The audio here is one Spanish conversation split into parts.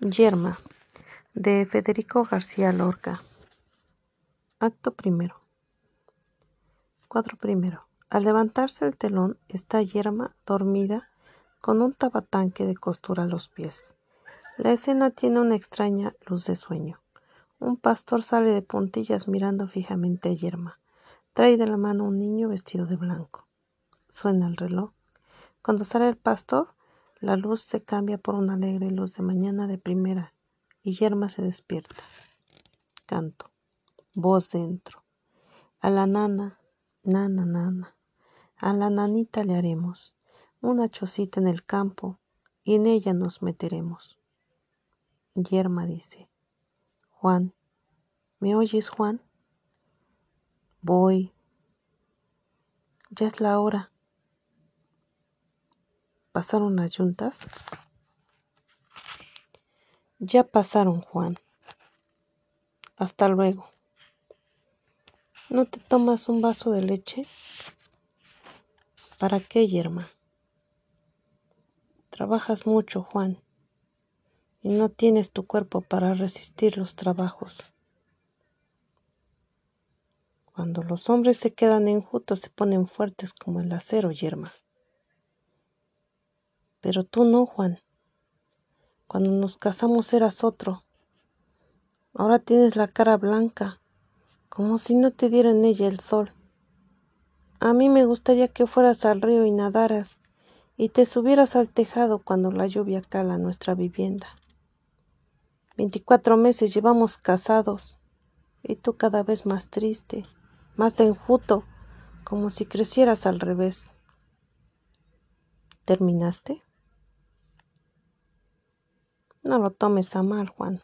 Yerma de Federico García Lorca. Acto primero. Cuadro primero. Al levantarse el telón está Yerma dormida con un tabatanque de costura a los pies. La escena tiene una extraña luz de sueño. Un pastor sale de puntillas mirando fijamente a Yerma. Trae de la mano un niño vestido de blanco. Suena el reloj. Cuando sale el pastor, la luz se cambia por una alegre luz de mañana de primera y Yerma se despierta. Canto. Voz dentro. A la nana, nana, nana. A la nanita le haremos una chocita en el campo y en ella nos meteremos. Yerma dice. Juan. ¿Me oyes, Juan? Voy. Ya es la hora. ¿Pasaron las yuntas? Ya pasaron, Juan. Hasta luego. ¿No te tomas un vaso de leche? ¿Para qué, yerma? Trabajas mucho, Juan, y no tienes tu cuerpo para resistir los trabajos. Cuando los hombres se quedan enjutos se ponen fuertes como el acero, yerma. Pero tú no, Juan. Cuando nos casamos eras otro. Ahora tienes la cara blanca, como si no te diera en ella el sol. A mí me gustaría que fueras al río y nadaras, y te subieras al tejado cuando la lluvia cala nuestra vivienda. Veinticuatro meses llevamos casados, y tú cada vez más triste, más enjuto, como si crecieras al revés. ¿Terminaste? No lo tomes a mal, Juan.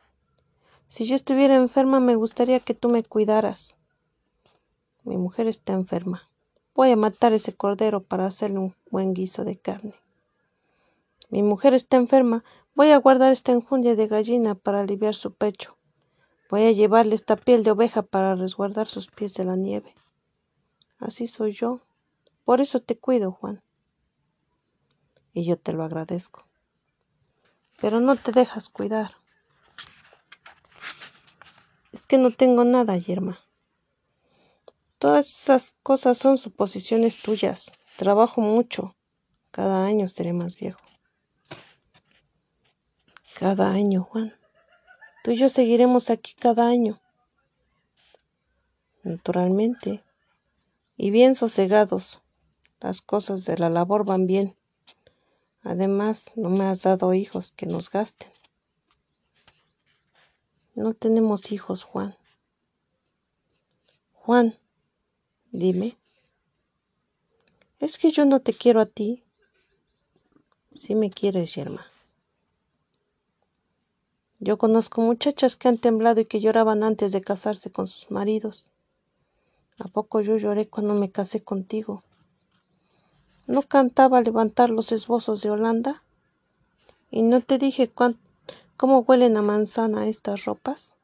Si yo estuviera enferma, me gustaría que tú me cuidaras. Mi mujer está enferma. Voy a matar ese cordero para hacerle un buen guiso de carne. Mi mujer está enferma. Voy a guardar esta enjundia de gallina para aliviar su pecho. Voy a llevarle esta piel de oveja para resguardar sus pies de la nieve. Así soy yo. Por eso te cuido, Juan. Y yo te lo agradezco pero no te dejas cuidar. Es que no tengo nada, Yerma. Todas esas cosas son suposiciones tuyas. Trabajo mucho. Cada año seré más viejo. Cada año, Juan. Tú y yo seguiremos aquí cada año. Naturalmente. Y bien sosegados. Las cosas de la labor van bien. Además, no me has dado hijos que nos gasten. No tenemos hijos, Juan. Juan, dime. Es que yo no te quiero a ti. Si me quieres, Yerma. Yo conozco muchachas que han temblado y que lloraban antes de casarse con sus maridos. ¿A poco yo lloré cuando me casé contigo? ¿No cantaba levantar los esbozos de Holanda? ¿Y no te dije cómo huelen a manzana estas ropas?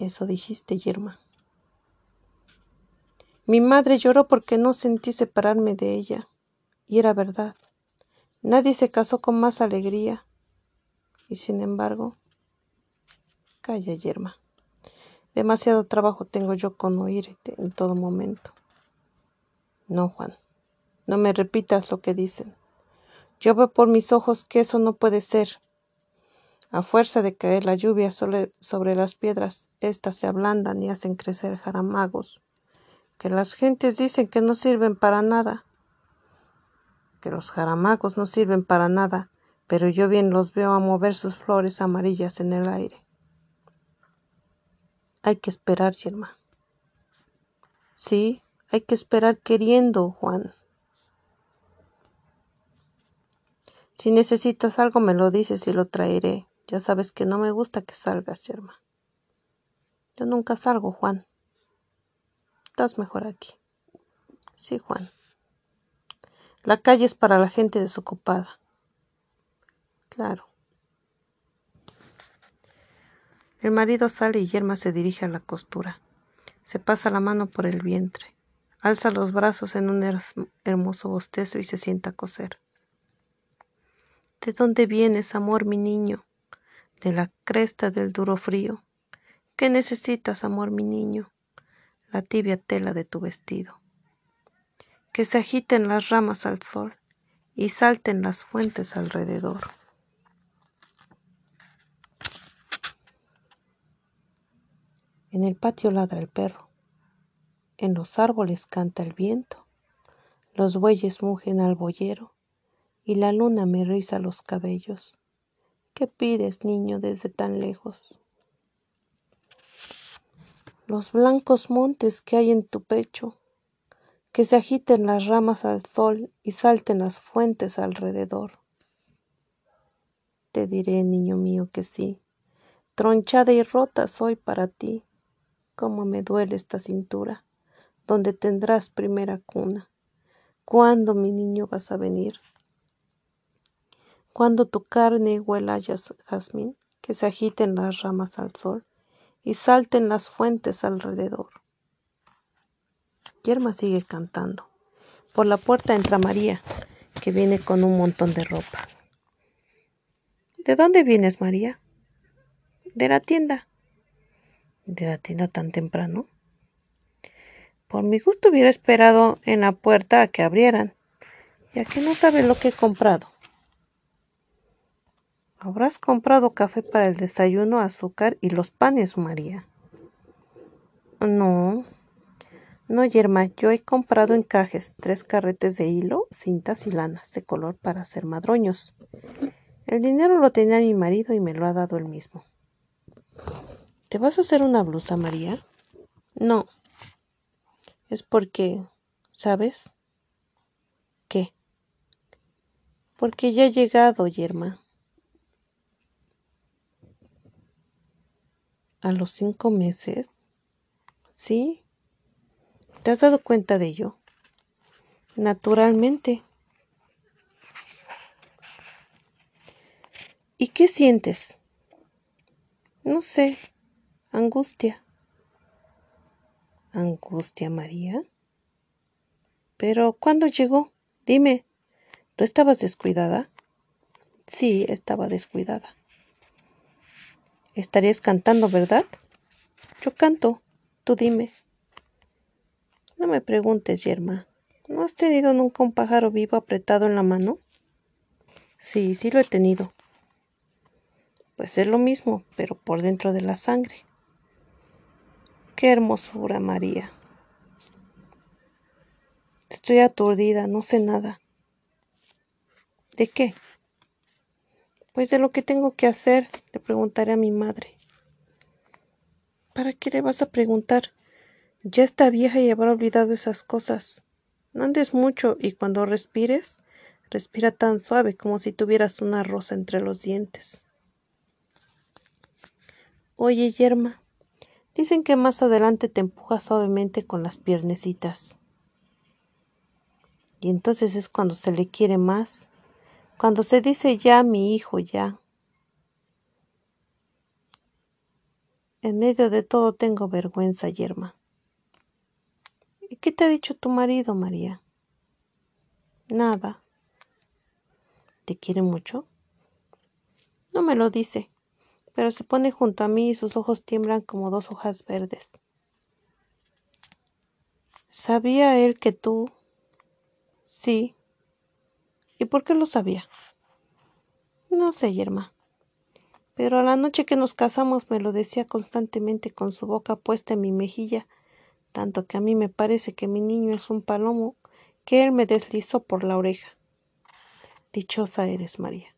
Eso dijiste, Yerma. Mi madre lloró porque no sentí separarme de ella. Y era verdad. Nadie se casó con más alegría. Y sin embargo, calla, Yerma. Demasiado trabajo tengo yo con oírte en todo momento. No, Juan. No me repitas lo que dicen. Yo veo por mis ojos que eso no puede ser. A fuerza de caer la lluvia sobre, las piedras, éstas se ablandan y hacen crecer jaramagos, que las gentes dicen que no sirven para nada. Que los jaramagos no sirven para nada, pero yo bien los veo a mover sus flores amarillas en el aire. Hay que esperar, Yerma. Sí, hay que esperar queriendo, Juan. Si necesitas algo me lo dices y lo traeré. Ya sabes que no me gusta que salgas, Yerma. Yo nunca salgo, Juan. Estás mejor aquí. Sí, Juan. La calle es para la gente desocupada. Claro. El marido sale y Yerma se dirige a la costura. Se pasa la mano por el vientre. Alza los brazos en un hermoso bostezo y se sienta a coser. ¿De dónde vienes, amor, mi niño? de la cresta del duro frío. ¿Qué necesitas, amor mi niño? La tibia tela de tu vestido. Que se agiten las ramas al sol y salten las fuentes alrededor. En el patio ladra el perro. En los árboles canta el viento. Los bueyes mugen al boyero y la luna me riza los cabellos. ¿Qué pides, niño, desde tan lejos? Los blancos montes que hay en tu pecho, que se agiten las ramas al sol y salten las fuentes alrededor. Te diré, niño mío, que sí, tronchada y rota soy para ti cómo me duele esta cintura, donde tendrás primera cuna. ¿Cuándo, mi niño, vas a venir? Cuando tu carne huela jazmín, que se agiten las ramas al sol y salten las fuentes alrededor. Yerma sigue cantando. Por la puerta entra María, que viene con un montón de ropa. ¿De dónde vienes, María? De la tienda de la tienda tan temprano? Por mi gusto hubiera esperado en la puerta a que abrieran, ya que no sabes lo que he comprado. Habrás comprado café para el desayuno, azúcar y los panes, María. No, no, Yerma, yo he comprado encajes, tres carretes de hilo, cintas y lanas de color para hacer madroños. El dinero lo tenía mi marido y me lo ha dado él mismo. ¿Te vas a hacer una blusa, María? No. Es porque, ¿sabes? ¿Qué? Porque ya ha llegado, Yerma. ¿A los cinco meses? ¿Sí? ¿Te has dado cuenta de ello? Naturalmente. ¿Y qué sientes? No sé, Angustia. Angustia, María. Pero, ¿cuándo llegó? Dime, ¿tú estabas descuidada? Sí, estaba descuidada. Estarías cantando, ¿verdad? Yo canto, tú dime. No me preguntes, Yerma. ¿No has tenido nunca un pájaro vivo apretado en la mano? Sí, sí lo he tenido. Pues es lo mismo, pero por dentro de la sangre. Qué hermosura, María. Estoy aturdida, no sé nada. ¿De qué? Pues de lo que tengo que hacer, le preguntaré a mi madre. ¿Para qué le vas a preguntar? Ya está vieja y habrá olvidado esas cosas. No andes mucho y cuando respires, respira tan suave como si tuvieras una rosa entre los dientes. Oye, Yerma, Dicen que más adelante te empuja suavemente con las piernecitas. Y entonces es cuando se le quiere más, cuando se dice ya mi hijo ya. En medio de todo tengo vergüenza, Yerma. ¿Y qué te ha dicho tu marido, María? Nada. ¿Te quiere mucho? No me lo dice pero se pone junto a mí y sus ojos tiemblan como dos hojas verdes. ¿Sabía él que tú? Sí. ¿Y por qué lo sabía? No sé, Yerma. Pero a la noche que nos casamos me lo decía constantemente con su boca puesta en mi mejilla, tanto que a mí me parece que mi niño es un palomo que él me deslizó por la oreja. Dichosa eres, María.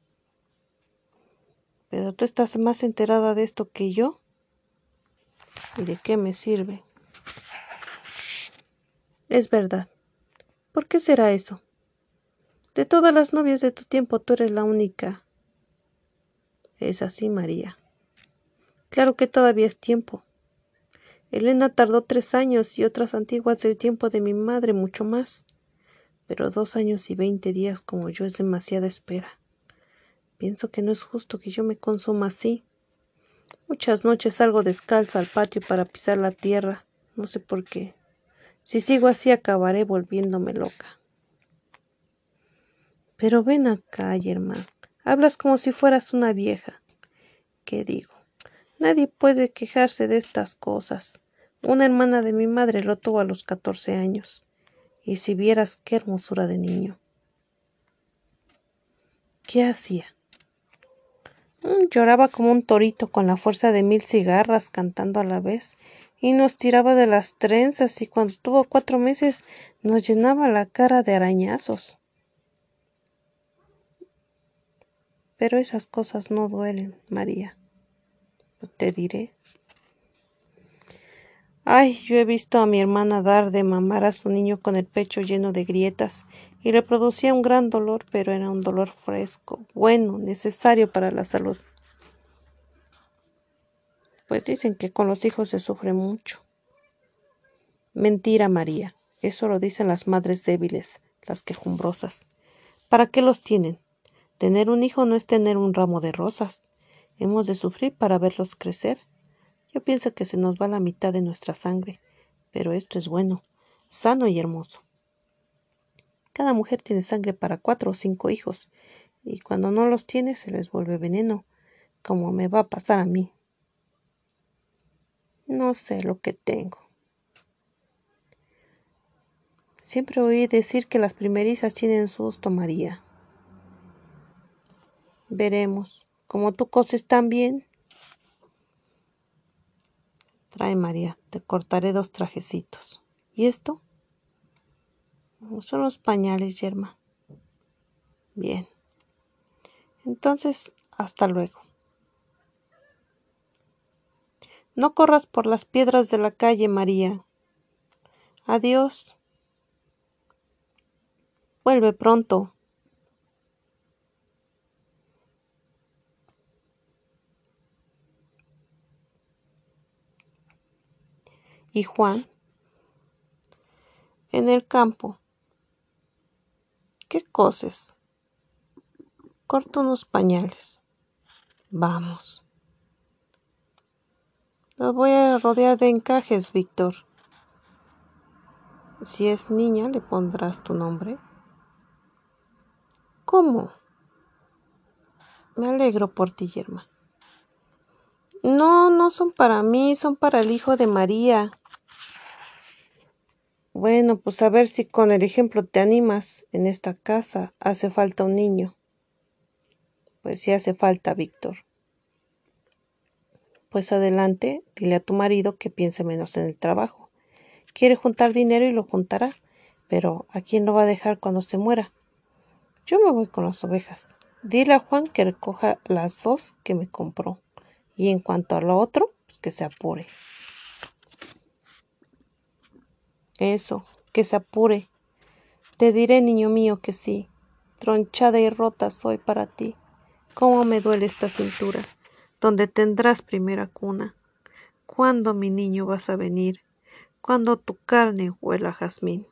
Pero tú estás más enterada de esto que yo. ¿Y de qué me sirve? Es verdad. ¿Por qué será eso? De todas las novias de tu tiempo tú eres la única. Es así, María. Claro que todavía es tiempo. Elena tardó tres años y otras antiguas del tiempo de mi madre mucho más. Pero dos años y veinte días como yo es demasiada espera. Pienso que no es justo que yo me consuma así. Muchas noches salgo descalza al patio para pisar la tierra, no sé por qué. Si sigo así acabaré volviéndome loca. Pero ven acá, hermano. Hablas como si fueras una vieja. ¿Qué digo? Nadie puede quejarse de estas cosas. Una hermana de mi madre lo tuvo a los catorce años. Y si vieras qué hermosura de niño. ¿Qué hacía? Mm, lloraba como un torito con la fuerza de mil cigarras cantando a la vez y nos tiraba de las trenzas y cuando tuvo cuatro meses nos llenaba la cara de arañazos. Pero esas cosas no duelen, María. Te diré. Ay, yo he visto a mi hermana dar de mamar a su niño con el pecho lleno de grietas y le producía un gran dolor, pero era un dolor fresco, bueno, necesario para la salud. Pues dicen que con los hijos se sufre mucho. Mentira, María. Eso lo dicen las madres débiles, las quejumbrosas. ¿Para qué los tienen? Tener un hijo no es tener un ramo de rosas. Hemos de sufrir para verlos crecer. Yo pienso que se nos va la mitad de nuestra sangre, pero esto es bueno, sano y hermoso. Cada mujer tiene sangre para cuatro o cinco hijos, y cuando no los tiene se les vuelve veneno, como me va a pasar a mí. No sé lo que tengo. Siempre oí decir que las primerizas tienen susto, María. Veremos. Como tú coses tan bien. Trae, María, te cortaré dos trajecitos. ¿Y esto? Son los pañales, Yerma. Bien. Entonces, hasta luego. No corras por las piedras de la calle, María. Adiós. Vuelve pronto. Y Juan en el campo. ¿Qué coses? Corto unos pañales. Vamos. Los voy a rodear de encajes, Víctor. Si es niña, le pondrás tu nombre. ¿Cómo? Me alegro por ti, Yerma. No, no son para mí, son para el hijo de María. Bueno, pues a ver si con el ejemplo te animas. En esta casa hace falta un niño. Pues sí hace falta, Víctor. Pues adelante, dile a tu marido que piense menos en el trabajo. Quiere juntar dinero y lo juntará, pero ¿a quién lo va a dejar cuando se muera? Yo me voy con las ovejas. Dile a Juan que recoja las dos que me compró. Y en cuanto a lo otro, pues que se apure. Eso, que se apure. Te diré, niño mío, que sí. Tronchada y rota soy para ti. Cómo me duele esta cintura, donde tendrás primera cuna. ¿Cuándo, mi niño, vas a venir? ¿Cuándo tu carne huela jazmín?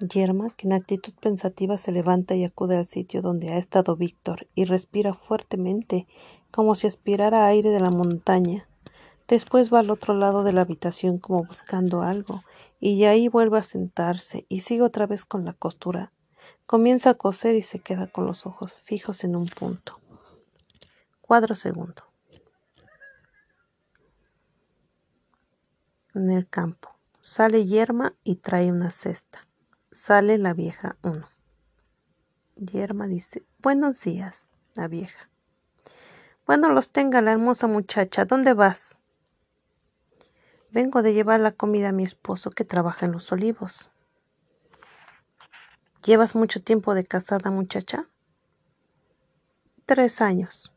Yerma, que en actitud pensativa se levanta y acude al sitio donde ha estado Víctor y respira fuertemente, como si aspirara aire de la montaña. Después va al otro lado de la habitación como buscando algo, y ahí vuelve a sentarse y sigue otra vez con la costura. Comienza a coser y se queda con los ojos fijos en un punto. Cuadro segundo. En el campo. Sale Yerma y trae una cesta. Sale la vieja uno. Yerma dice, buenos días, la vieja. Bueno los tenga la hermosa muchacha. ¿Dónde vas? Vengo de llevar la comida a mi esposo que trabaja en los olivos. ¿Llevas mucho tiempo de casada, muchacha? Tres años.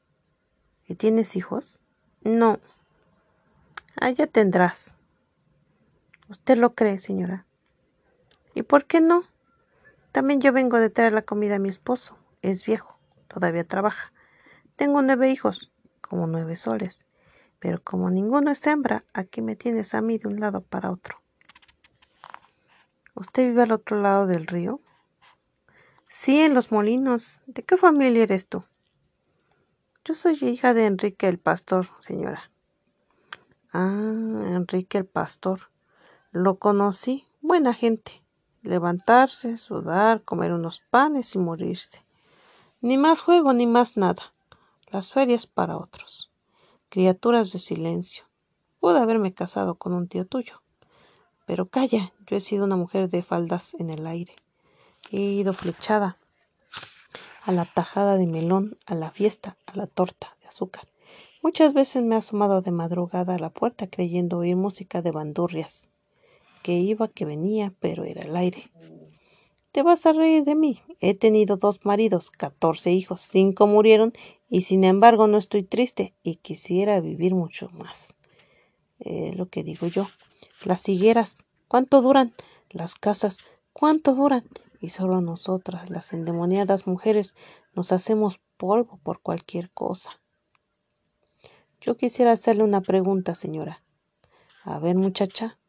¿Y tienes hijos? No. Allá tendrás. ¿Usted lo cree, señora? ¿Y por qué no? También yo vengo de traer la comida a mi esposo. Es viejo, todavía trabaja. Tengo nueve hijos, como nueve soles pero como ninguno es hembra, aquí me tienes a mí de un lado para otro. ¿Usted vive al otro lado del río? Sí, en los molinos. ¿De qué familia eres tú? Yo soy hija de Enrique el Pastor, señora. Ah, Enrique el Pastor. Lo conocí. Buena gente. Levantarse, sudar, comer unos panes y morirse. Ni más juego ni más nada. Las ferias para otros. Criaturas de silencio. Pude haberme casado con un tío tuyo. Pero calla, yo he sido una mujer de faldas en el aire. He ido flechada a la tajada de melón, a la fiesta, a la torta de azúcar. Muchas veces me he asomado de madrugada a la puerta creyendo oír música de bandurrias. Que iba, que venía, pero era el aire. Te vas a reír de mí. He tenido dos maridos, catorce hijos, cinco murieron y sin embargo no estoy triste y quisiera vivir mucho más. Es lo que digo yo. Las higueras, ¿cuánto duran? Las casas, ¿cuánto duran? Y solo nosotras, las endemoniadas mujeres, nos hacemos polvo por cualquier cosa. Yo quisiera hacerle una pregunta, señora. A ver, muchacha,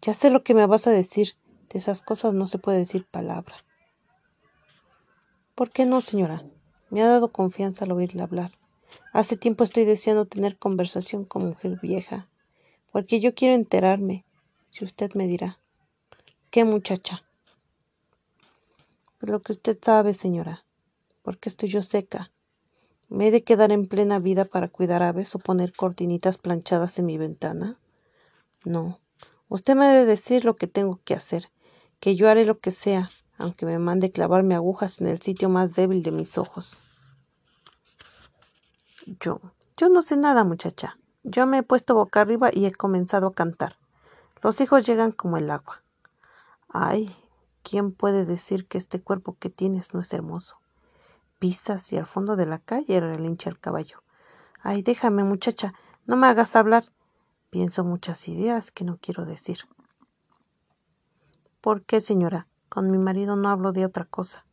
ya sé lo que me vas a decir. De esas cosas no se puede decir palabra. ¿Por qué no, señora? Me ha dado confianza al oírle hablar. Hace tiempo estoy deseando tener conversación con mujer vieja, porque yo quiero enterarme, si usted me dirá. ¿Qué muchacha? Lo que usted sabe, señora. ¿Por qué estoy yo seca? ¿Me he de quedar en plena vida para cuidar aves o poner cortinitas planchadas en mi ventana? No. Usted me debe decir lo que tengo que hacer que yo haré lo que sea, aunque me mande clavarme agujas en el sitio más débil de mis ojos. Yo, yo no sé nada, muchacha. Yo me he puesto boca arriba y he comenzado a cantar. Los hijos llegan como el agua. Ay, ¿quién puede decir que este cuerpo que tienes no es hermoso? Pisas y al fondo de la calle relincha el caballo. Ay, déjame, muchacha, no me hagas hablar. Pienso muchas ideas que no quiero decir. ¿Por qué, señora? Con mi marido no hablo de otra cosa.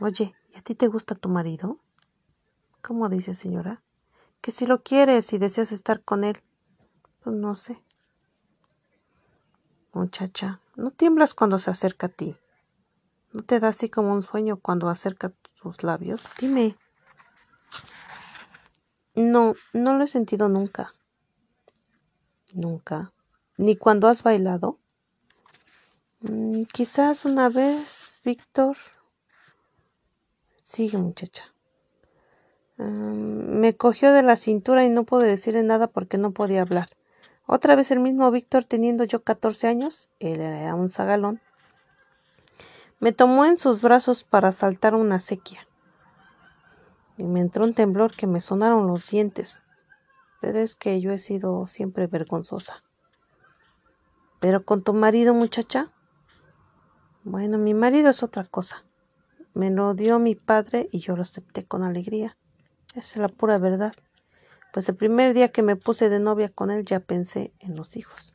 Oye, ¿y a ti te gusta tu marido? ¿Cómo dice, señora? Que si lo quieres y deseas estar con él. Pues no sé. Muchacha, ¿no tiemblas cuando se acerca a ti? ¿No te da así como un sueño cuando acerca tus labios? Dime. No, no lo he sentido nunca. Nunca. ¿Ni cuando has bailado? Mm, quizás una vez, Víctor. Sigue, muchacha. Me cogió de la cintura y no pude decirle nada porque no podía hablar. Otra vez el mismo Víctor, teniendo yo catorce años, él era un zagalón, me tomó en sus brazos para saltar una sequía. Y me entró un temblor que me sonaron los dientes. Pero es que yo he sido siempre vergonzosa. Pero con tu marido, muchacha, bueno, mi marido es otra cosa. Me lo dio mi padre y yo lo acepté con alegría. Esa es la pura verdad. Pues el primer día que me puse de novia con él ya pensé en los hijos.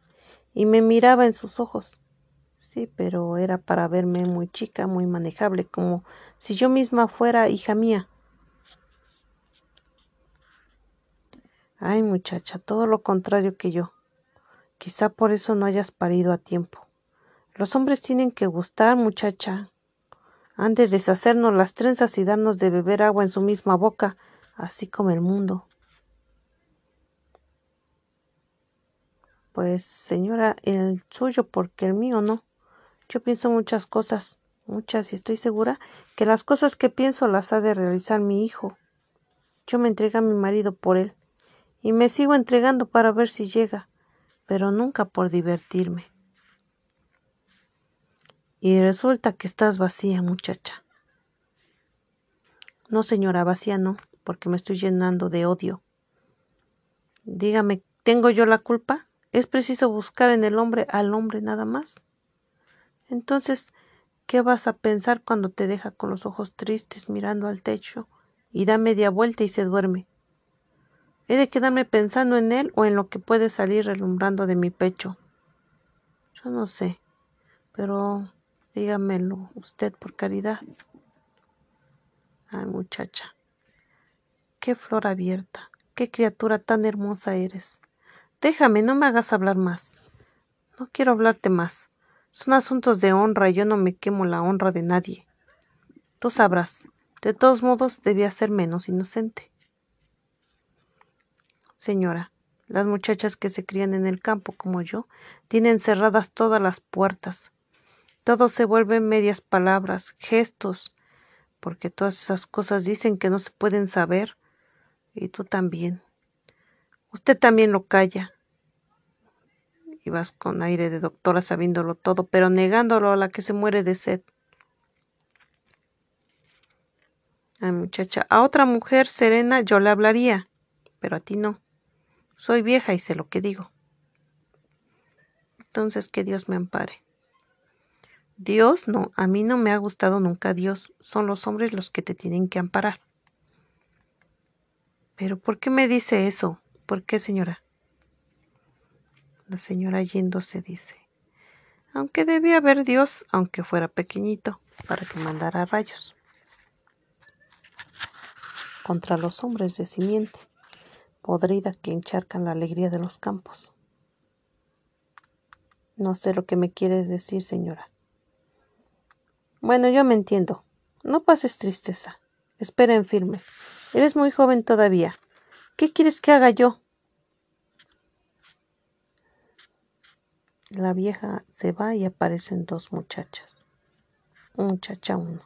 Y me miraba en sus ojos. Sí, pero era para verme muy chica, muy manejable, como si yo misma fuera hija mía. Ay, muchacha, todo lo contrario que yo. Quizá por eso no hayas parido a tiempo. Los hombres tienen que gustar, muchacha. Han de deshacernos las trenzas y darnos de beber agua en su misma boca, así como el mundo. Pues, señora, el suyo, porque el mío no. Yo pienso muchas cosas, muchas, y estoy segura que las cosas que pienso las ha de realizar mi hijo. Yo me entregué a mi marido por él, y me sigo entregando para ver si llega, pero nunca por divertirme. Y resulta que estás vacía, muchacha. No, señora, vacía no, porque me estoy llenando de odio. Dígame, ¿tengo yo la culpa? ¿Es preciso buscar en el hombre al hombre nada más? Entonces, ¿qué vas a pensar cuando te deja con los ojos tristes mirando al techo y da media vuelta y se duerme? ¿He de quedarme pensando en él o en lo que puede salir relumbrando de mi pecho? Yo no sé, pero Dígamelo usted por caridad. Ay, muchacha, qué flor abierta, qué criatura tan hermosa eres. Déjame, no me hagas hablar más. No quiero hablarte más. Son asuntos de honra y yo no me quemo la honra de nadie. Tú sabrás. De todos modos, debía ser menos inocente. Señora, las muchachas que se crían en el campo como yo tienen cerradas todas las puertas, todo se vuelve medias palabras, gestos, porque todas esas cosas dicen que no se pueden saber, y tú también. Usted también lo calla. Y vas con aire de doctora sabiéndolo todo, pero negándolo a la que se muere de sed. Ay, muchacha, a otra mujer serena yo le hablaría, pero a ti no. Soy vieja y sé lo que digo. Entonces que Dios me ampare. Dios no, a mí no me ha gustado nunca Dios, son los hombres los que te tienen que amparar. Pero ¿por qué me dice eso? ¿Por qué, señora? La señora yéndose dice, aunque debía haber Dios, aunque fuera pequeñito, para que mandara rayos contra los hombres de simiente, podrida que encharcan la alegría de los campos. No sé lo que me quiere decir, señora. Bueno, yo me entiendo. No pases tristeza. Espera en firme. Eres muy joven todavía. ¿Qué quieres que haga yo? La vieja se va y aparecen dos muchachas. Muchacha uno.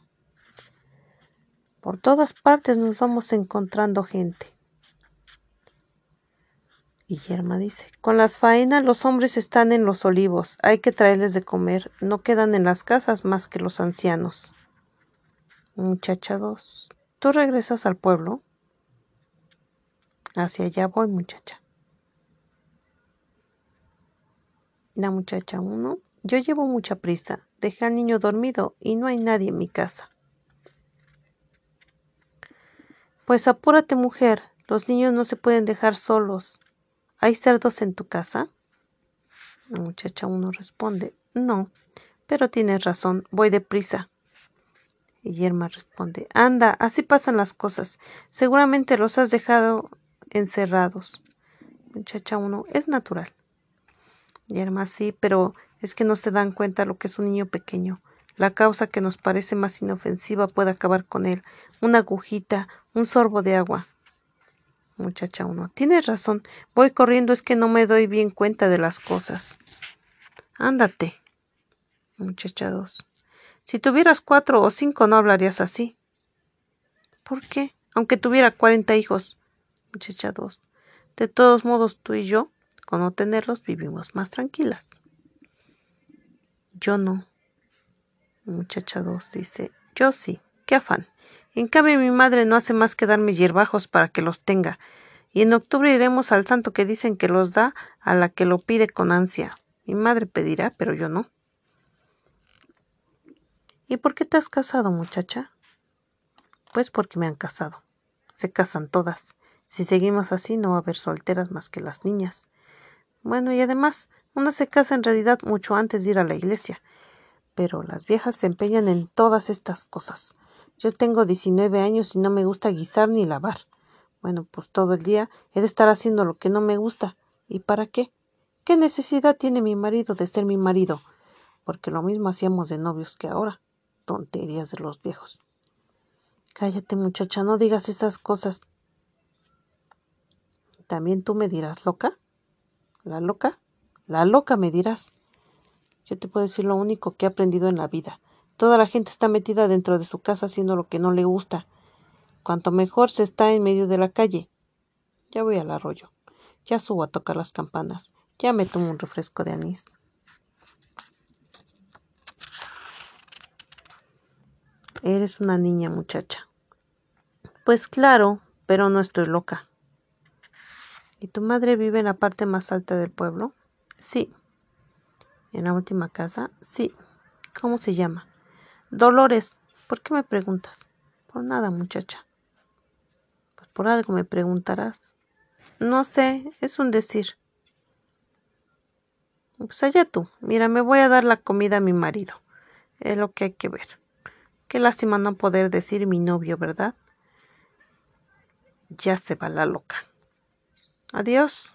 Por todas partes nos vamos encontrando gente. Guillerma dice, con las faenas los hombres están en los olivos, hay que traerles de comer, no quedan en las casas más que los ancianos. Muchacha 2, ¿tú regresas al pueblo? Hacia allá voy, muchacha. La muchacha 1, yo llevo mucha prisa, dejé al niño dormido y no hay nadie en mi casa. Pues apúrate, mujer, los niños no se pueden dejar solos. ¿Hay cerdos en tu casa? La muchacha uno responde, no, pero tienes razón, voy deprisa. Y Yerma responde, anda, así pasan las cosas. Seguramente los has dejado encerrados. Muchacha uno, es natural. Yerma, sí, pero es que no se dan cuenta lo que es un niño pequeño. La causa que nos parece más inofensiva puede acabar con él. Una agujita, un sorbo de agua. Muchacha uno. Tienes razón. Voy corriendo es que no me doy bien cuenta de las cosas. Ándate. Muchacha dos. Si tuvieras cuatro o cinco no hablarías así. ¿Por qué? Aunque tuviera cuarenta hijos. Muchacha dos. De todos modos, tú y yo, con no tenerlos, vivimos más tranquilas. Yo no. Muchacha dos dice, yo sí. Qué afán. En cambio, mi madre no hace más que darme hierbajos para que los tenga. Y en octubre iremos al santo que dicen que los da a la que lo pide con ansia. Mi madre pedirá, pero yo no. ¿Y por qué te has casado, muchacha? Pues porque me han casado. Se casan todas. Si seguimos así no va a haber solteras más que las niñas. Bueno, y además, una se casa en realidad mucho antes de ir a la iglesia. Pero las viejas se empeñan en todas estas cosas. Yo tengo 19 años y no me gusta guisar ni lavar. Bueno, pues todo el día he de estar haciendo lo que no me gusta. ¿Y para qué? ¿Qué necesidad tiene mi marido de ser mi marido? Porque lo mismo hacíamos de novios que ahora. Tonterías de los viejos. Cállate, muchacha, no digas esas cosas. ¿También tú me dirás loca? ¿La loca? La loca me dirás. Yo te puedo decir lo único que he aprendido en la vida. Toda la gente está metida dentro de su casa haciendo lo que no le gusta. Cuanto mejor se está en medio de la calle. Ya voy al arroyo. Ya subo a tocar las campanas. Ya me tomo un refresco de anís. Eres una niña muchacha. Pues claro, pero no estoy loca. ¿Y tu madre vive en la parte más alta del pueblo? Sí. ¿En la última casa? Sí. ¿Cómo se llama? Dolores, ¿por qué me preguntas? Por nada, muchacha. Pues por algo me preguntarás. No sé, es un decir. Pues allá tú. Mira, me voy a dar la comida a mi marido. Es lo que hay que ver. Qué lástima no poder decir mi novio, ¿verdad? Ya se va la loca. Adiós.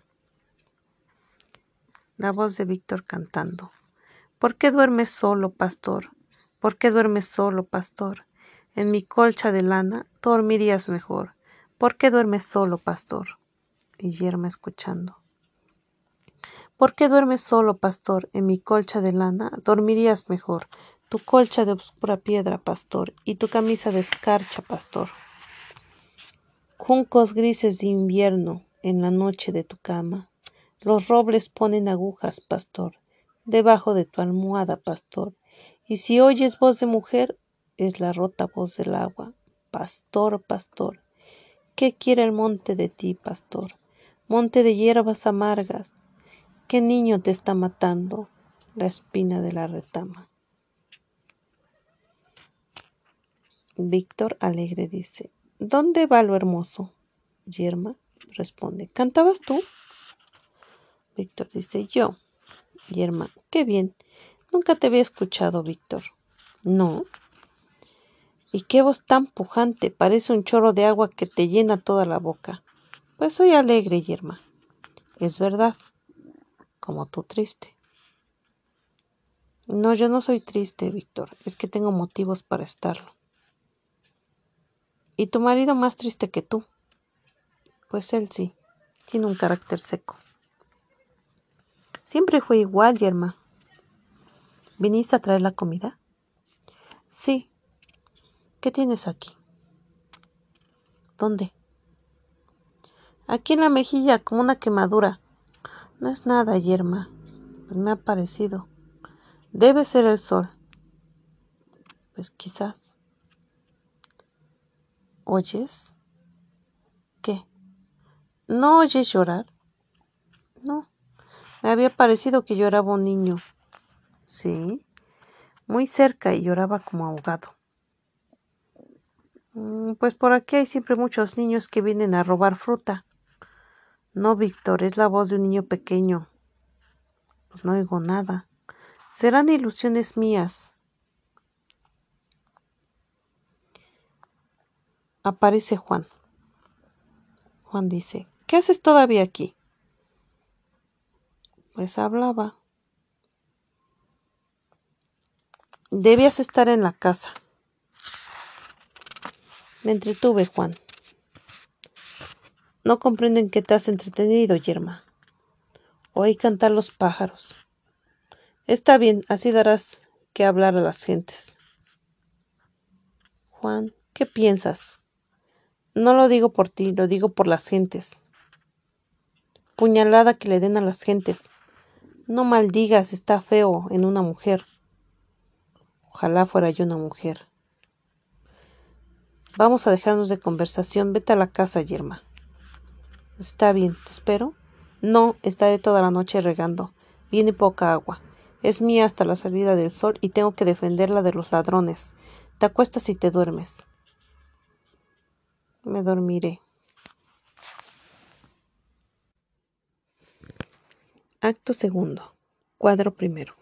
La voz de Víctor cantando. ¿Por qué duermes solo, pastor? ¿Por qué duermes solo, pastor? En mi colcha de lana dormirías mejor. ¿Por qué duermes solo, pastor? Y Yerma escuchando. ¿Por qué duermes solo, pastor? En mi colcha de lana dormirías mejor. tu colcha de oscura piedra, pastor, y tu camisa de escarcha, pastor. Juncos grises de invierno en la noche de tu cama. Los robles ponen agujas, pastor, debajo de tu almohada, pastor. Y si oyes voz de mujer, es la rota voz del agua. Pastor, pastor, ¿qué quiere el monte de ti, pastor? Monte de hierbas amargas, ¿qué niño te está matando? La espina de la retama. Víctor alegre dice, ¿Dónde va lo hermoso? Yerma responde, ¿cantabas tú? Víctor dice, yo. Yerma, qué bien. Nunca te había escuchado, Víctor. No. ¿Y qué voz tan pujante? Parece un chorro de agua que te llena toda la boca. Pues soy alegre, Yerma. Es verdad. Como tú triste. No, yo no soy triste, Víctor. Es que tengo motivos para estarlo. ¿Y tu marido más triste que tú? Pues él sí, tiene un carácter seco. Siempre fue igual, Yerma. ¿Viniste a traer la comida? Sí. ¿Qué tienes aquí? ¿Dónde? Aquí en la mejilla, como una quemadura. No es nada, Yerma. Pues me ha parecido. Debe ser el sol. Pues quizás. ¿Oyes? ¿Qué? ¿No oyes llorar? No. Me había parecido que lloraba un niño. Sí. Muy cerca y lloraba como ahogado. Mm, pues por aquí hay siempre muchos niños que vienen a robar fruta. No, Víctor, es la voz de un niño pequeño. Pues no oigo nada. Serán ilusiones mías. Aparece Juan. Juan dice, ¿qué haces todavía aquí? Pues hablaba. Debías estar en la casa. Me entretuve, Juan. No comprendo en qué te has entretenido, Yerma. Oí cantar los pájaros. Está bien, así darás que hablar a las gentes. Juan, ¿qué piensas? No lo digo por ti, lo digo por las gentes. Puñalada que le den a las gentes. No maldigas, está feo en una mujer. Ojalá fuera yo una mujer. Vamos a dejarnos de conversación. Vete a la casa, Yerma. Está bien, ¿te espero? No, estaré toda la noche regando. Viene poca agua. Es mía hasta la salida del sol y tengo que defenderla de los ladrones. Te acuestas y te duermes me dormiré. Acto segundo. Cuadro primero.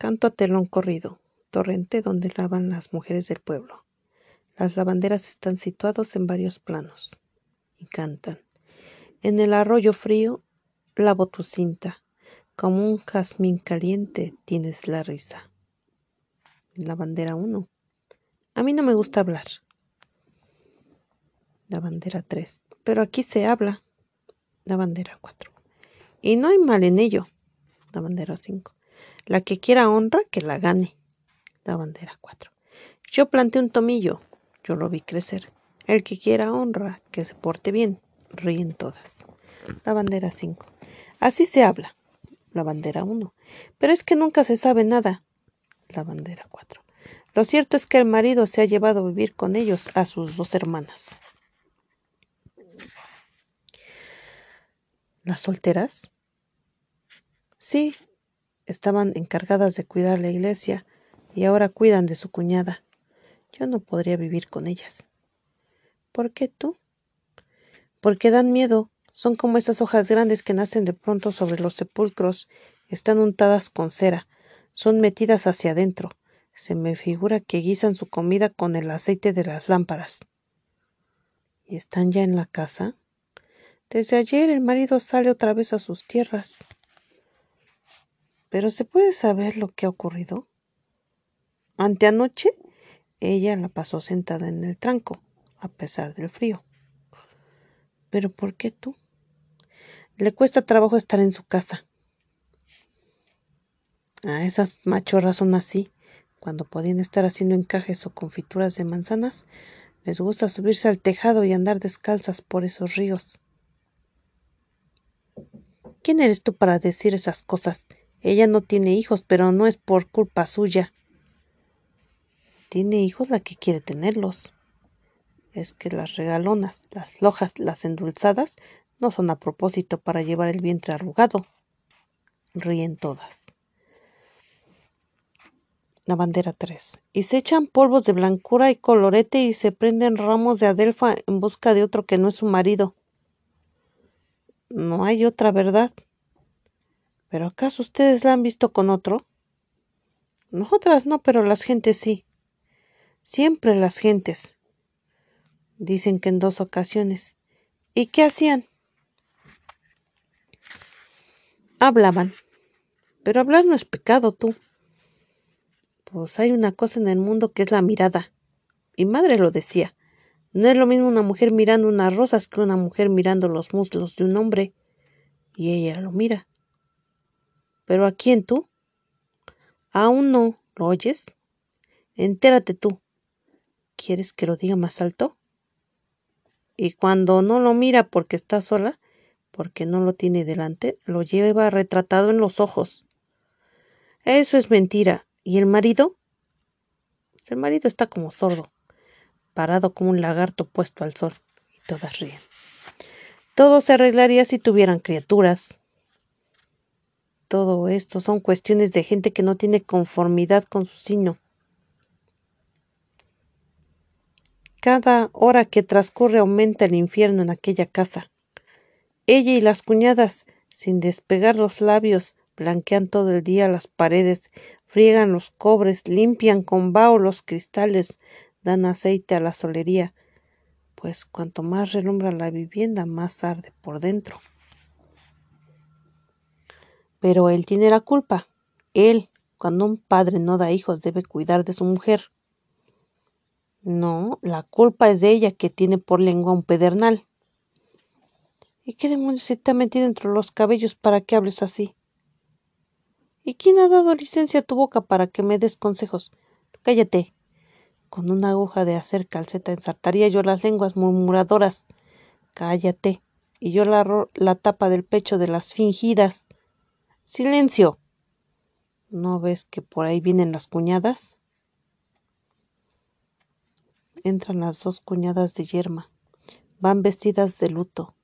Canto a telón corrido, torrente donde lavan las mujeres del pueblo. Las lavanderas están situados en varios planos y cantan. En el arroyo frío lavo tu cinta, como un jazmín caliente tienes la risa. La bandera 1. A mí no me gusta hablar. La bandera 3. Pero aquí se habla. La bandera 4. Y no hay mal en ello. La bandera 5. La que quiera honra, que la gane. La bandera 4. Yo planté un tomillo. Yo lo vi crecer. El que quiera honra, que se porte bien. Ríen todas. La bandera 5. Así se habla. La bandera 1. Pero es que nunca se sabe nada. La bandera 4. Lo cierto es que el marido se ha llevado a vivir con ellos a sus dos hermanas. ¿Las solteras? Sí, estaban encargadas de cuidar la iglesia y ahora cuidan de su cuñada. Yo no podría vivir con ellas. ¿Por qué tú? Porque dan miedo. Son como esas hojas grandes que nacen de pronto sobre los sepulcros. Están untadas con cera. Son metidas hacia adentro. Se me figura que guisan su comida con el aceite de las lámparas. ¿Y están ya en la casa? Desde ayer el marido sale otra vez a sus tierras. ¿Pero se puede saber lo que ha ocurrido? Anteanoche ella la pasó sentada en el tranco, a pesar del frío. ¿Pero por qué tú? Le cuesta trabajo estar en su casa. Ah, esas machorras son así. Cuando podían estar haciendo encajes o confituras de manzanas, les gusta subirse al tejado y andar descalzas por esos ríos. ¿Quién eres tú para decir esas cosas? Ella no tiene hijos, pero no es por culpa suya. Tiene hijos la que quiere tenerlos. Es que las regalonas, las lojas, las endulzadas, no son a propósito para llevar el vientre arrugado. Ríen todas. La bandera 3. Y se echan polvos de blancura y colorete y se prenden ramos de adelfa en busca de otro que no es su marido. No hay otra verdad. ¿Pero acaso ustedes la han visto con otro? Nosotras no, pero las gentes sí. Siempre las gentes. Dicen que en dos ocasiones. ¿Y qué hacían? Hablaban. Pero hablar no es pecado, tú. Pues hay una cosa en el mundo que es la mirada. Mi madre lo decía. No es lo mismo una mujer mirando unas rosas que una mujer mirando los muslos de un hombre. Y ella lo mira. ¿Pero a quién tú? Aún no, ¿lo oyes? Entérate tú. ¿Quieres que lo diga más alto? Y cuando no lo mira porque está sola, porque no lo tiene delante, lo lleva retratado en los ojos. Eso es mentira. ¿Y el marido? Pues el marido está como sordo, parado como un lagarto puesto al sol. Y todas ríen. Todo se arreglaría si tuvieran criaturas todo esto son cuestiones de gente que no tiene conformidad con su signo. Cada hora que transcurre aumenta el infierno en aquella casa. Ella y las cuñadas, sin despegar los labios, blanquean todo el día las paredes, friegan los cobres, limpian con vaho los cristales, dan aceite a la solería, pues cuanto más relumbra la vivienda, más arde por dentro. Pero él tiene la culpa. Él, cuando un padre no da hijos, debe cuidar de su mujer. No, la culpa es de ella que tiene por lengua un pedernal. ¿Y qué demonios se te ha metido entre los cabellos para que hables así? ¿Y quién ha dado licencia a tu boca para que me des consejos? Cállate. Con una aguja de hacer calceta ensartaría yo las lenguas murmuradoras. Cállate. Y yo la, la tapa del pecho de las fingidas. Silencio. ¿No ves que por ahí vienen las cuñadas? Entran las dos cuñadas de yerma. Van vestidas de luto.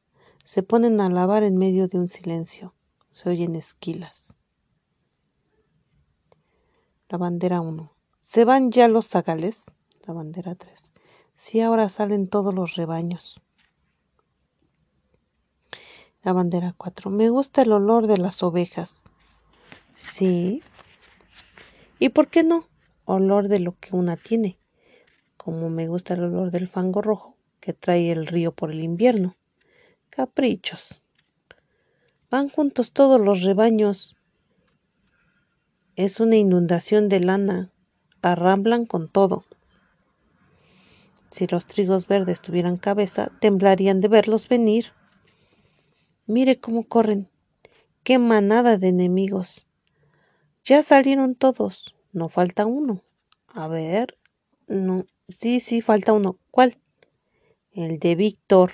Se ponen a lavar en medio de un silencio. Se oyen esquilas. La bandera 1. ¿Se van ya los zagales? La bandera 3. Sí, ahora salen todos los rebaños. La bandera 4. Me gusta el olor de las ovejas. Sí. ¿Y por qué no? Olor de lo que una tiene. Como me gusta el olor del fango rojo que trae el río por el invierno. Caprichos. Van juntos todos los rebaños. Es una inundación de lana. Arramblan con todo. Si los trigos verdes tuvieran cabeza, temblarían de verlos venir. Mire cómo corren. Qué manada de enemigos. Ya salieron todos. No falta uno. A ver. No. Sí, sí, falta uno. ¿Cuál? El de Víctor.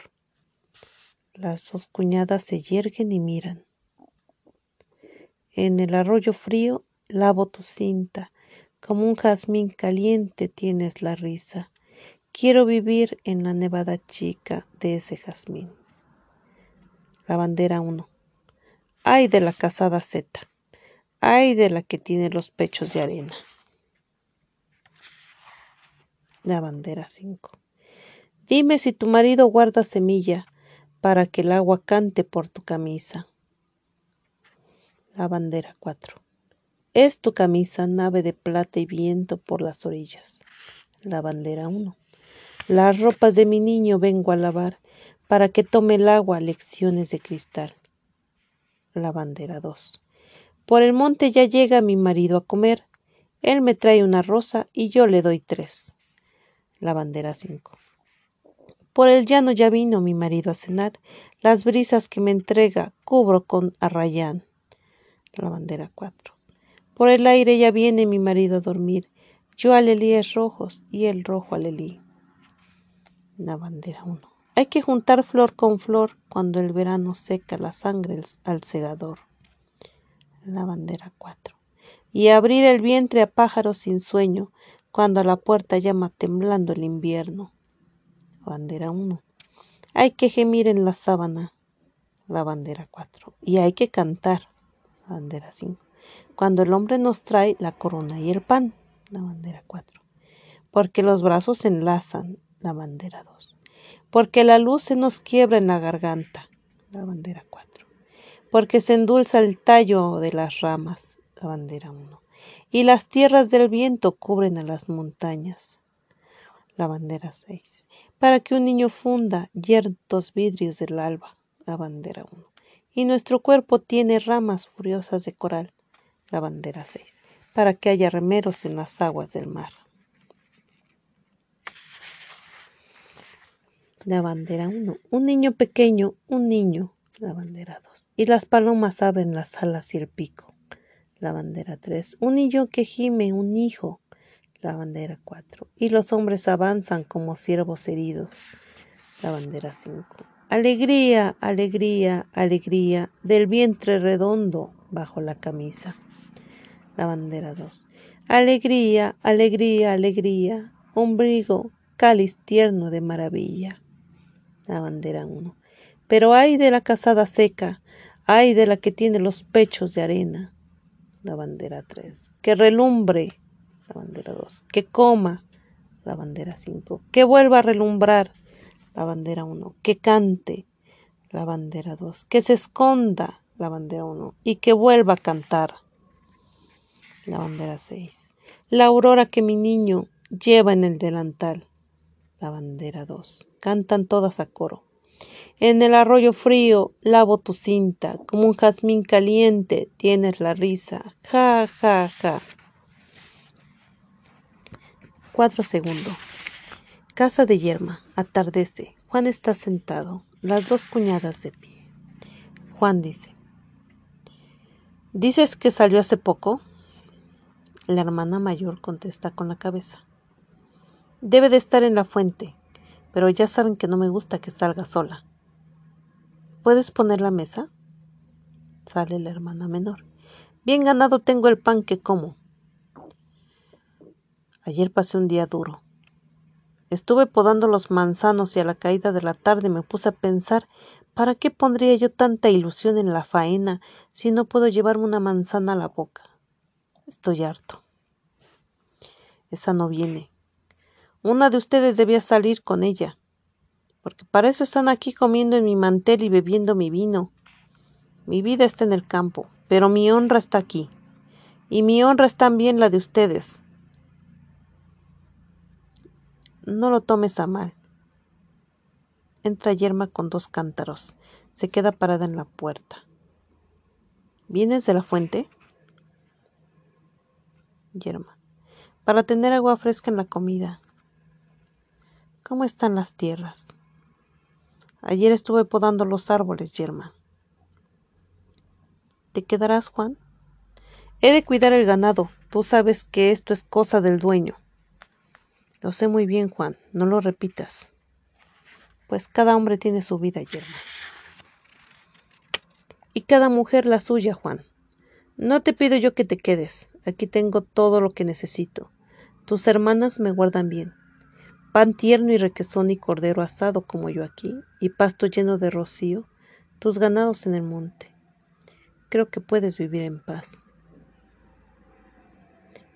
Las dos cuñadas se yerguen y miran. En el arroyo frío lavo tu cinta. Como un jazmín caliente tienes la risa. Quiero vivir en la nevada chica de ese jazmín. La bandera 1. Ay de la casada Z. Ay de la que tiene los pechos de arena. La bandera 5. Dime si tu marido guarda semilla para que el agua cante por tu camisa. La bandera 4. Es tu camisa nave de plata y viento por las orillas. La bandera 1. Las ropas de mi niño vengo a lavar para que tome el agua lecciones de cristal. La bandera 2. Por el monte ya llega mi marido a comer. Él me trae una rosa y yo le doy tres. La bandera 5. Por el llano ya vino mi marido a cenar. Las brisas que me entrega cubro con arrayán. La bandera 4. Por el aire ya viene mi marido a dormir. Yo alelíes rojos y el rojo alelí. La bandera 1. Hay que juntar flor con flor cuando el verano seca la sangre al segador. La bandera 4. Y abrir el vientre a pájaros sin sueño cuando a la puerta llama temblando el invierno. Bandera 1. Hay que gemir en la sábana. La bandera 4. Y hay que cantar. bandera 5. Cuando el hombre nos trae la corona y el pan. La bandera 4. Porque los brazos enlazan. La bandera 2. Porque la luz se nos quiebra en la garganta. La bandera 4. Porque se endulza el tallo de las ramas. La bandera 1 y las tierras del viento cubren a las montañas. La bandera 6. Para que un niño funda yertos vidrios del alba. La bandera 1. Y nuestro cuerpo tiene ramas furiosas de coral. La bandera 6. Para que haya remeros en las aguas del mar. La bandera 1. Un niño pequeño, un niño. La bandera 2. Y las palomas abren las alas y el pico la bandera 3. Un niño que gime, un hijo, la bandera 4. Y los hombres avanzan como siervos heridos, la bandera 5. Alegría, alegría, alegría del vientre redondo bajo la camisa, la bandera 2. Alegría, alegría, alegría, ombligo, cáliz tierno de maravilla, la bandera 1. Pero hay de la casada seca, hay de la que tiene los pechos de arena, la bandera 3, que relumbre, la bandera 2, que coma, la bandera 5, que vuelva a relumbrar, la bandera 1, que cante, la bandera 2, que se esconda, la bandera 1, y que vuelva a cantar, la bandera 6, la aurora que mi niño lleva en el delantal, la bandera 2, cantan todas a coro. En el arroyo frío lavo tu cinta, como un jazmín caliente tienes la risa. Ja, ja, ja. Cuatro segundos. Casa de yerma. Atardece. Juan está sentado, las dos cuñadas de pie. Juan dice. ¿Dices que salió hace poco? La hermana mayor contesta con la cabeza. Debe de estar en la fuente, pero ya saben que no me gusta que salga sola. ¿Puedes poner la mesa? Sale la hermana menor. Bien ganado tengo el pan que como. Ayer pasé un día duro. Estuve podando los manzanos y a la caída de la tarde me puse a pensar ¿para qué pondría yo tanta ilusión en la faena si no puedo llevarme una manzana a la boca? Estoy harto. Esa no viene. Una de ustedes debía salir con ella porque para eso están aquí comiendo en mi mantel y bebiendo mi vino. Mi vida está en el campo, pero mi honra está aquí, y mi honra es también la de ustedes. No lo tomes a mal. Entra Yerma con dos cántaros. Se queda parada en la puerta. ¿Vienes de la fuente? Yerma. Para tener agua fresca en la comida. ¿Cómo están las tierras? Ayer estuve podando los árboles, Yerma. ¿Te quedarás, Juan? He de cuidar el ganado. Tú sabes que esto es cosa del dueño. Lo sé muy bien, Juan. No lo repitas. Pues cada hombre tiene su vida, Yerma. Y cada mujer la suya, Juan. No te pido yo que te quedes. Aquí tengo todo lo que necesito. Tus hermanas me guardan bien pan tierno y requesón y cordero asado como yo aquí, y pasto lleno de rocío, tus ganados en el monte. Creo que puedes vivir en paz.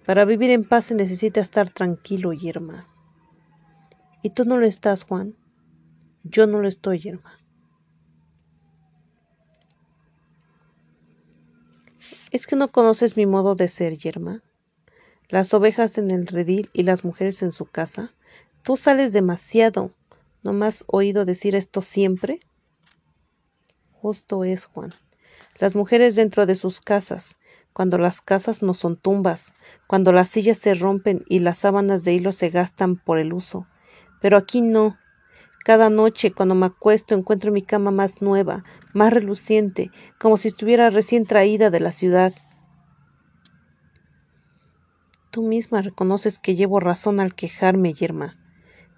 Para vivir en paz se necesita estar tranquilo, Yerma. ¿Y tú no lo estás, Juan? Yo no lo estoy, Yerma. ¿Es que no conoces mi modo de ser, Yerma? Las ovejas en el redil y las mujeres en su casa Tú sales demasiado. ¿No me has oído decir esto siempre? Justo es, Juan. Las mujeres dentro de sus casas, cuando las casas no son tumbas, cuando las sillas se rompen y las sábanas de hilo se gastan por el uso. Pero aquí no. Cada noche, cuando me acuesto, encuentro mi cama más nueva, más reluciente, como si estuviera recién traída de la ciudad. Tú misma reconoces que llevo razón al quejarme, Yerma,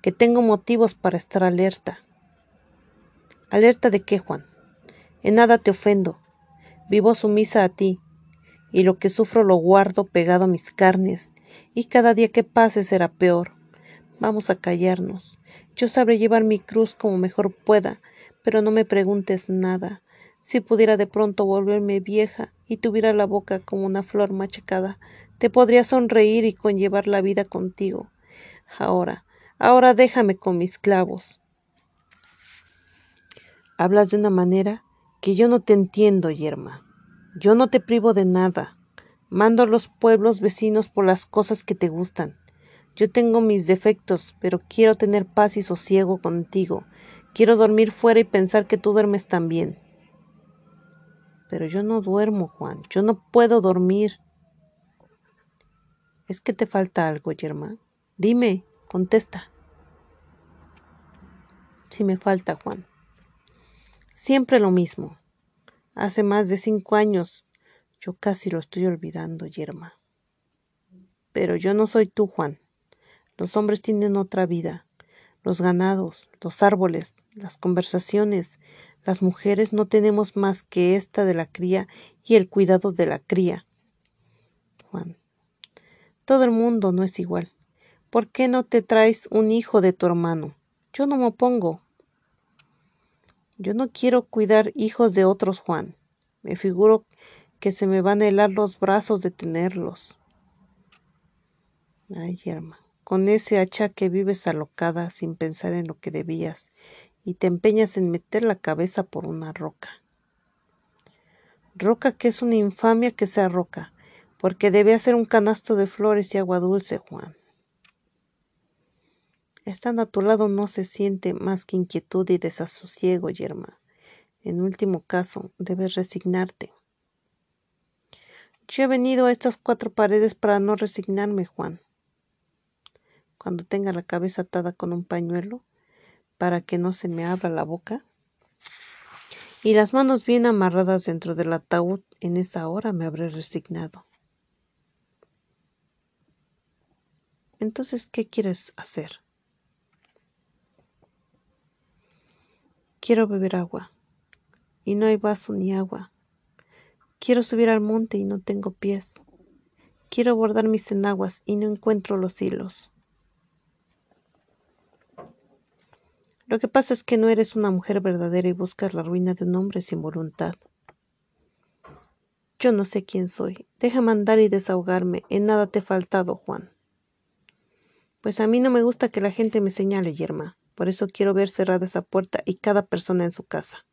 que tengo motivos para estar alerta. ¿Alerta de qué, Juan? En nada te ofendo. Vivo sumisa a ti, y lo que sufro lo guardo pegado a mis carnes, y cada día que pase será peor. Vamos a callarnos. Yo sabré llevar mi cruz como mejor pueda, pero no me preguntes nada. Si pudiera de pronto volverme vieja y tuviera la boca como una flor machacada, te podría sonreír y conllevar la vida contigo. Ahora, ahora déjame con mis clavos. Hablas de una manera que yo no te entiendo, yerma. Yo no te privo de nada. Mando a los pueblos vecinos por las cosas que te gustan. Yo tengo mis defectos, pero quiero tener paz y sosiego contigo. Quiero dormir fuera y pensar que tú duermes también. Pero yo no duermo, Juan. Yo no puedo dormir. ¿Es que te falta algo, Yerma? Dime, contesta. Si me falta, Juan. Siempre lo mismo. Hace más de cinco años. Yo casi lo estoy olvidando, Yerma. Pero yo no soy tú, Juan. Los hombres tienen otra vida. Los ganados, los árboles, las conversaciones, las mujeres no tenemos más que esta de la cría y el cuidado de la cría. Juan. Todo el mundo no es igual. ¿Por qué no te traes un hijo de tu hermano? Yo no me opongo. Yo no quiero cuidar hijos de otros, Juan. Me figuro que se me van a helar los brazos de tenerlos. Ay, Yerma, con ese achaque vives alocada sin pensar en lo que debías y te empeñas en meter la cabeza por una roca. Roca que es una infamia que sea roca, porque debe hacer un canasto de flores y agua dulce, Juan. Estando a tu lado no se siente más que inquietud y desasosiego, yerma. En último caso, debes resignarte. Yo he venido a estas cuatro paredes para no resignarme, Juan. Cuando tenga la cabeza atada con un pañuelo, para que no se me abra la boca, y las manos bien amarradas dentro del ataúd, en esa hora me habré resignado. Entonces, ¿qué quieres hacer? Quiero beber agua, y no hay vaso ni agua. Quiero subir al monte y no tengo pies. Quiero bordar mis enaguas y no encuentro los hilos. Lo que pasa es que no eres una mujer verdadera y buscas la ruina de un hombre sin voluntad. Yo no sé quién soy. Déjame andar y desahogarme. En nada te he faltado, Juan. Pues a mí no me gusta que la gente me señale, yerma. Por eso quiero ver cerrada esa puerta y cada persona en su casa.